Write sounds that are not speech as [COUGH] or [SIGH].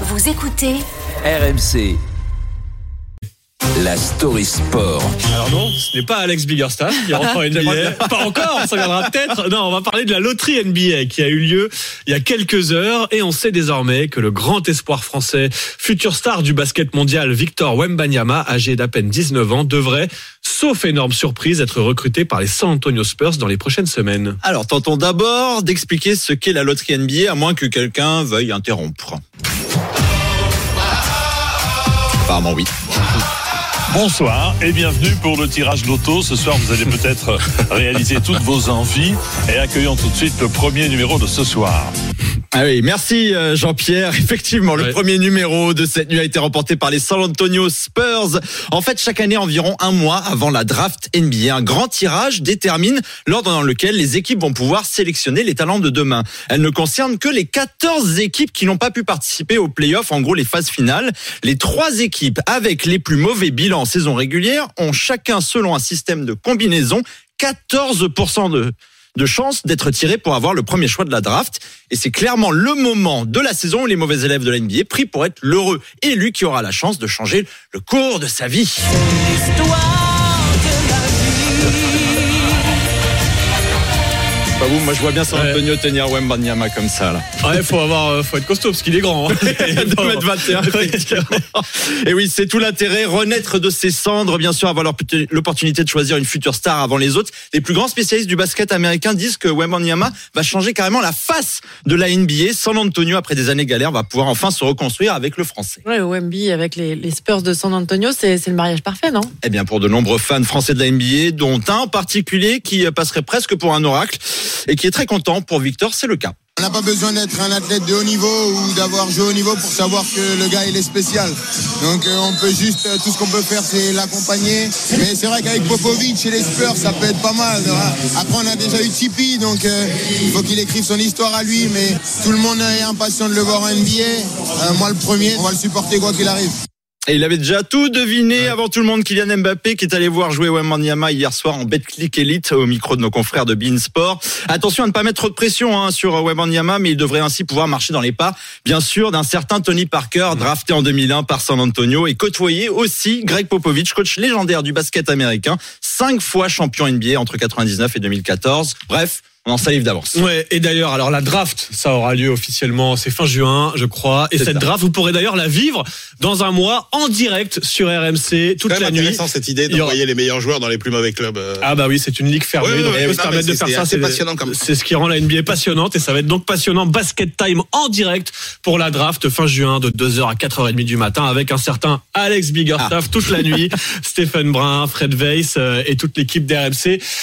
Vous écoutez RMC. La story sport. Alors non, ce n'est pas Alex Biggerstaff qui rentre en [LAUGHS] NBA. [LAUGHS] pas encore, ça viendra peut-être. Non, on va parler de la loterie NBA qui a eu lieu il y a quelques heures et on sait désormais que le grand espoir français, futur star du basket mondial Victor Wembanyama, âgé d'à peine 19 ans, devrait, sauf énorme surprise, être recruté par les San Antonio Spurs dans les prochaines semaines. Alors, tentons d'abord d'expliquer ce qu'est la loterie NBA, à moins que quelqu'un veuille interrompre. Apparemment, oui. Bonsoir et bienvenue pour le tirage loto. Ce soir, vous allez peut-être [LAUGHS] réaliser toutes vos envies et accueillons tout de suite le premier numéro de ce soir. Ah oui, merci euh, Jean-Pierre. [LAUGHS] Effectivement, le Ouais. premier numéro de cette nuit a été remporté par les San Antonio Spurs. En fait, chaque année, environ un mois avant la draft NBA, un grand tirage détermine l'ordre dans lequel les équipes vont pouvoir sélectionner les talents de demain. Elle ne concerne que les 14 équipes qui n'ont pas pu participer aux playoffs, en gros les phases finales. Les trois équipes avec les plus mauvais bilans en saison régulière ont chacun, selon un système de combinaison, 14% de de chance d'être tiré pour avoir le premier choix de la draft. Et c'est clairement le moment de la saison où les mauvais élèves de la NBA prient pour être l'heureux élu qui aura la chance de changer le cours de sa vie. Pas vous, moi je vois bien San Ouais. Antonio tenir Wembanyama comme ça là. Ouais, faut avoir, euh, faut être costaud parce qu'il est grand. Hein. [LAUGHS] 2m21. [LAUGHS] Et oui, c'est tout l'intérêt, renaître de ses cendres, bien sûr, avoir l'opportu- l'opportunité de choisir une future star avant les autres. Les plus grands spécialistes du basket américain disent que Wembanyama va changer carrément la face de la NBA. San Antonio, après des années galères, va pouvoir enfin se reconstruire avec le français. Ouais, Wemby avec les, les Spurs de San Antonio, c'est c'est le mariage parfait, non? Eh bien, pour de nombreux fans français de la NBA, dont un en particulier qui passerait presque pour un oracle et qui est très content pour Victor, c'est le cas. On n'a pas besoin d'être un athlète de haut niveau ou d'avoir joué au niveau pour savoir que le gars il est spécial. Donc euh, on peut juste euh, tout ce qu'on peut faire c'est l'accompagner. Mais c'est vrai qu'avec Popovic et les Spurs ça peut être pas mal. Après on a déjà eu Tipeee donc euh, il faut qu'il écrive son histoire à lui. Mais tout le monde est impatient de le voir en NBA. Moi le premier, on va le supporter quoi qu'il arrive. Et il avait déjà tout deviné avant tout le monde, Kylian Mbappé, qui est allé voir jouer Wembanyama hier soir en BetClick Elite au micro de nos confrères de Beansport. Attention à ne pas mettre trop de pression hein, sur Wembanyama, mais il devrait ainsi pouvoir marcher dans les pas, bien sûr, d'un certain Tony Parker, drafté en 2001 par San Antonio et côtoyer aussi Greg Popovich, coach légendaire du basket américain, cinq fois champion NBA entre 99 et 2014. Bref, on en salive d'avance. Ouais, et d'ailleurs, alors la draft, ça aura lieu officiellement, c'est fin juin, je crois. Et C'est cette ça. draft, vous pourrez d'ailleurs la vivre dans un mois en direct sur RMC toute C'est quand la même nuit. intéressant cette idée aura- d'envoyer les meilleurs joueurs dans les plus mauvais clubs. euh. Ah bah oui, c'est une ligue fermée, Ouais, donc ouais, on peut non, se permettre de faire c'est ça. assez passionnant comme- C'est ce qui rend la NBA passionnante et ça va être donc passionnant basket time en direct pour la draft fin juin de 2h à 4h30 du matin avec un certain Alex Biggerstaff toute la nuit, [LAUGHS] Stephen Brun, Fred Weiss euh, et toute l'équipe d'RMC.